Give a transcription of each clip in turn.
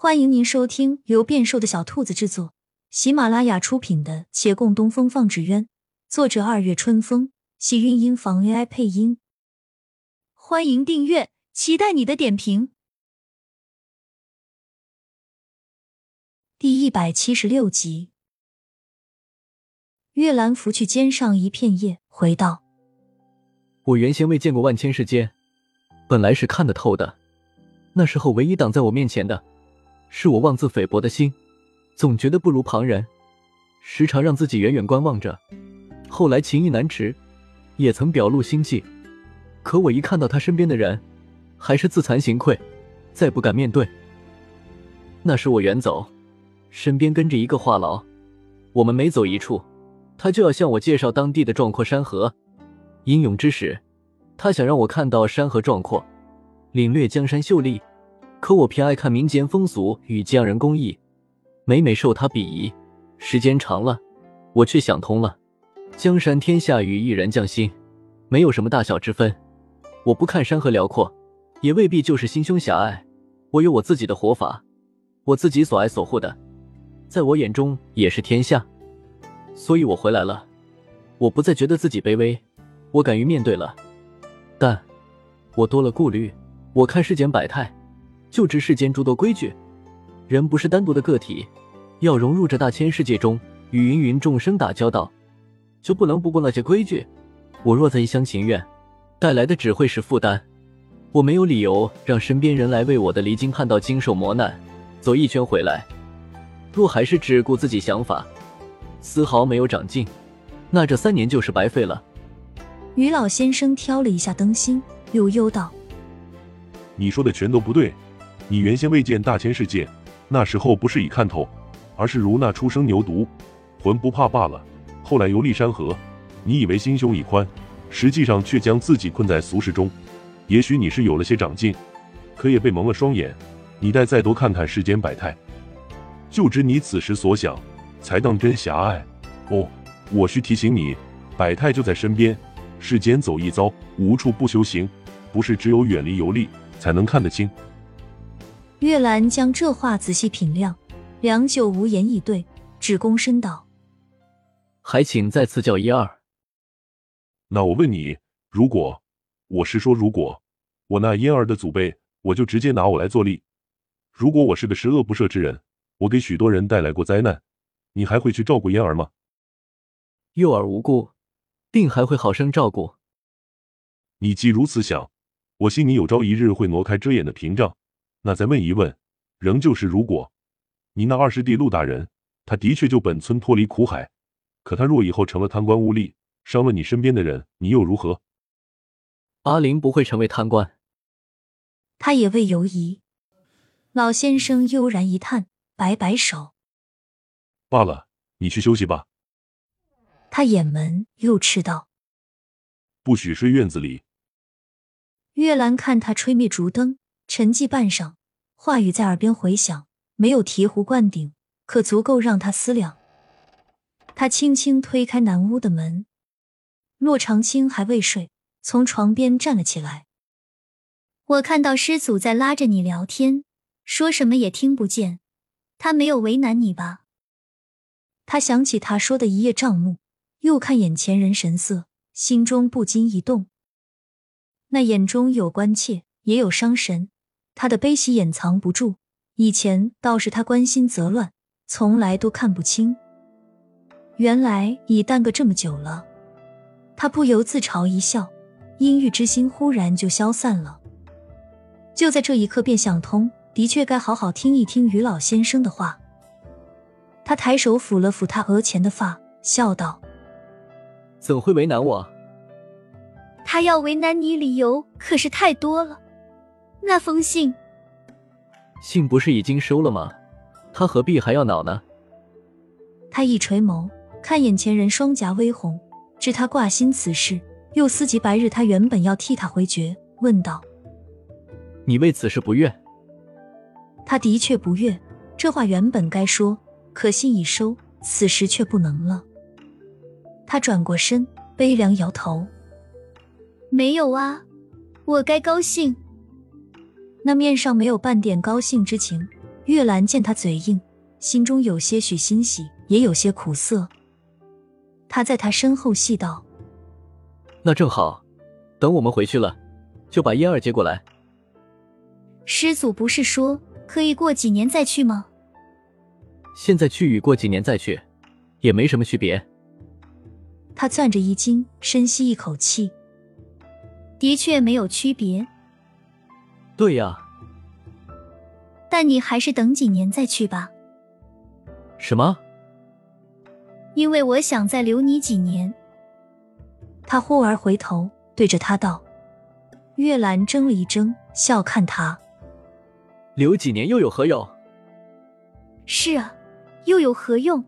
欢迎您收听由变瘦的小兔子制作、喜马拉雅出品的《且共东风放纸鸢》，作者二月春风，喜韵音房 AI 配音。欢迎订阅，期待你的点评。第一百七十六集，月兰拂去肩上一片叶，回道：“我原先未见过万千世间，本来是看得透的。那时候唯一挡在我面前的。”是我妄自菲薄的心，总觉得不如旁人，时常让自己远远观望着。后来情意难持，也曾表露心迹，可我一看到他身边的人，还是自惭形愧，再不敢面对。那时我远走，身边跟着一个话痨，我们每走一处，他就要向我介绍当地的壮阔山河、英勇之史。他想让我看到山河壮阔，领略江山秀丽。可我偏爱看民间风俗与匠人工艺，每每受他鄙夷。时间长了，我却想通了：江山天下与一人匠心，没有什么大小之分。我不看山河辽阔，也未必就是心胸狭隘。我有我自己的活法，我自己所爱所护的，在我眼中也是天下。所以我回来了，我不再觉得自己卑微，我敢于面对了。但，我多了顾虑。我看世间百态。就知世间诸多规矩，人不是单独的个体，要融入这大千世界中，与芸芸众生打交道，就不能不顾那些规矩。我若在一厢情愿，带来的只会是负担。我没有理由让身边人来为我的离经叛道经受磨难，走一圈回来。若还是只顾自己想法，丝毫没有长进，那这三年就是白费了。于老先生挑了一下灯芯，悠悠道：“你说的全都不对。”你原先未见大千世界，那时候不是已看透，而是如那初生牛犊，浑不怕罢了。后来游历山河，你以为心胸已宽，实际上却将自己困在俗世中。也许你是有了些长进，可也被蒙了双眼。你待再多看看世间百态，就知你此时所想，才当真狭隘。哦，我需提醒你，百态就在身边，世间走一遭，无处不修行，不是只有远离游历，才能看得清。月兰将这话仔细品量，良久无言以对，只躬身道：“还请再赐教一二。”那我问你，如果我是说，如果我那婴儿的祖辈，我就直接拿我来做例。如果我是个十恶不赦之人，我给许多人带来过灾难，你还会去照顾婴儿吗？幼儿无辜，定还会好生照顾。你既如此想，我信你有朝一日会挪开遮掩的屏障。那再问一问，仍旧是如果，你那二师弟陆大人，他的确救本村脱离苦海，可他若以后成了贪官污吏，伤了你身边的人，你又如何？阿林不会成为贪官，他也未犹疑。老先生悠然一叹，摆摆手，罢了，你去休息吧。他掩门又斥道：“不许睡院子里。”月兰看他吹灭烛灯。沉寂半晌，话语在耳边回响，没有醍醐灌顶，可足够让他思量。他轻轻推开南屋的门，洛长青还未睡，从床边站了起来。我看到师祖在拉着你聊天，说什么也听不见，他没有为难你吧？他想起他说的一叶障目，又看眼前人神色，心中不禁一动。那眼中有关切，也有伤神。他的悲喜掩藏不住，以前倒是他关心则乱，从来都看不清。原来已耽搁这么久了，他不由自嘲一笑，阴郁之心忽然就消散了。就在这一刻，便想通，的确该好好听一听于老先生的话。他抬手抚了抚他额前的发，笑道：“怎会为难我？他要为难你，理由可是太多了。”那封信，信不是已经收了吗？他何必还要恼呢？他一垂眸，看眼前人双颊微红，知他挂心此事，又思及白日他原本要替他回绝，问道：“你为此事不悦？”他的确不悦，这话原本该说，可信已收，此时却不能了。他转过身，悲凉摇头：“没有啊，我该高兴。”那面上没有半点高兴之情，月兰见他嘴硬，心中有些许欣喜，也有些苦涩。他在他身后细道：“那正好，等我们回去了，就把嫣儿接过来。”师祖不是说可以过几年再去吗？现在去与过几年再去，也没什么区别。他攥着衣襟，深吸一口气。的确没有区别。对呀。但你还是等几年再去吧。什么？因为我想再留你几年。他忽而回头对着他道：“月兰怔了一怔，笑看他。留几年又有何用？是啊，又有何用？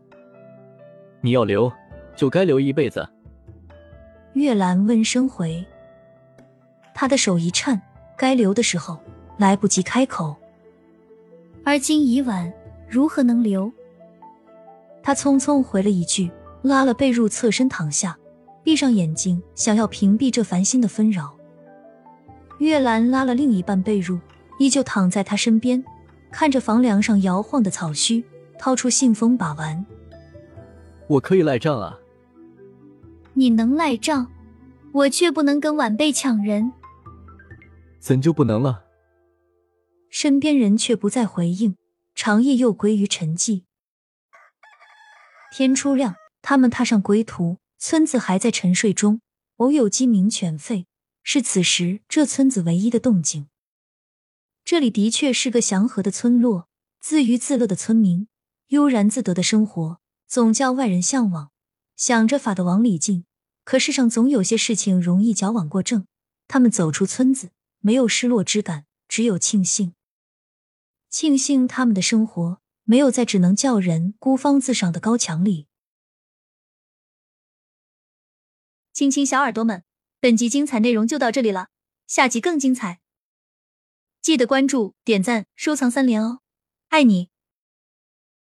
你要留，就该留一辈子。”月兰温声回。他的手一颤，该留的时候来不及开口。而今已晚，如何能留？他匆匆回了一句，拉了被褥，侧身躺下，闭上眼睛，想要屏蔽这烦心的纷扰。月兰拉了另一半被褥，依旧躺在他身边，看着房梁上摇晃的草须，掏出信封把玩。我可以赖账啊！你能赖账，我却不能跟晚辈抢人。怎就不能了？身边人却不再回应，长夜又归于沉寂。天初亮，他们踏上归途，村子还在沉睡中，偶有鸡鸣犬吠，是此时这村子唯一的动静。这里的确是个祥和的村落，自娱自乐的村民，悠然自得的生活，总叫外人向往。想着法的往里进，可世上总有些事情容易矫枉过正。他们走出村子，没有失落之感，只有庆幸。庆幸他们的生活没有在只能叫人孤芳自赏的高墙里。亲亲小耳朵们，本集精彩内容就到这里了，下集更精彩，记得关注、点赞、收藏三连哦，爱你！